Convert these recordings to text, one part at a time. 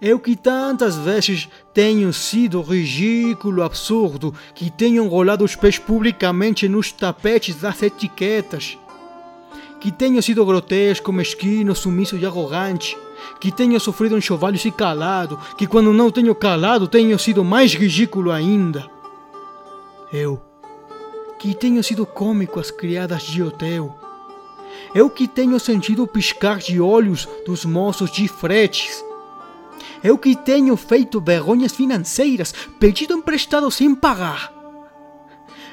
Eu que tantas vezes tenho sido ridículo, absurdo, que tenho enrolado os pés publicamente nos tapetes das etiquetas. Que tenho sido grotesco, mesquino, sumiço e arrogante. Que tenho sofrido enxovalhos e calado. Que quando não tenho calado, tenho sido mais ridículo ainda. Eu, que tenho sido cômico às criadas de hotel. Eu que tenho sentido o piscar de olhos dos moços de fretes eu que tenho feito vergonhas financeiras, pedido emprestado sem pagar.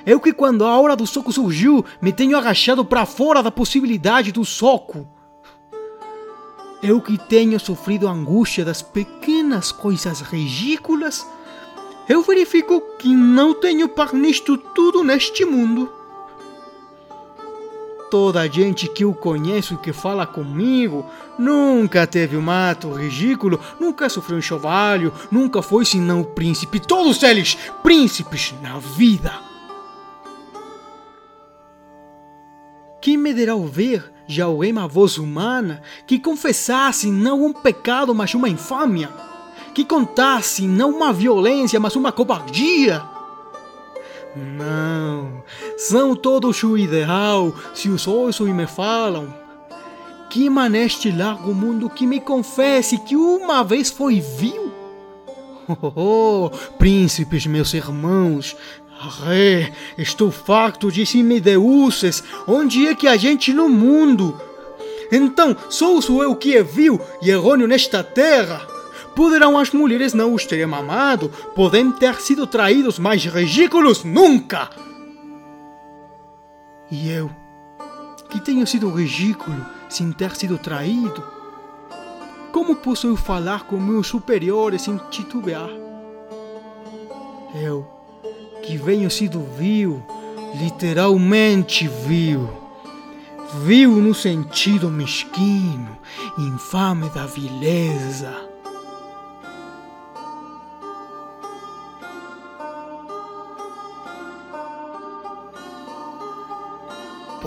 Eu que quando a hora do soco surgiu, me tenho agachado para fora da possibilidade do soco. Eu que tenho sofrido angústia das pequenas coisas ridículas, eu verifico que não tenho par nisto tudo neste mundo. Toda a gente que eu conheço e que fala comigo nunca teve um ato ridículo, nunca sofreu um chovalho, nunca foi senão príncipe. Todos eles príncipes na vida. Quem me derá ouvir já alguém uma voz humana que confessasse não um pecado, mas uma infâmia? Que contasse não uma violência, mas uma cobardia? Não, são todos o ideal, se os e me falam. Que neste largo mundo que me confesse que uma vez foi vil? Oh, oh, príncipes, meus irmãos, Arre, estou farto de semideuses, onde é que a gente no mundo? Então, sou eu que é vil e errôneo nesta terra? Poderão as mulheres não os terem amado, podem ter sido traídos, mas ridículos nunca! E eu, que tenho sido ridículo sem ter sido traído, como posso eu falar com meus superiores sem titubear? Eu, que venho sido vil, literalmente vil, vil no sentido mesquinho, infame da vileza.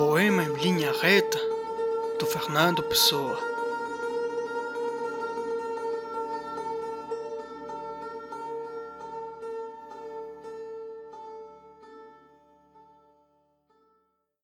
Poema em linha reta, do Fernando Pessoa.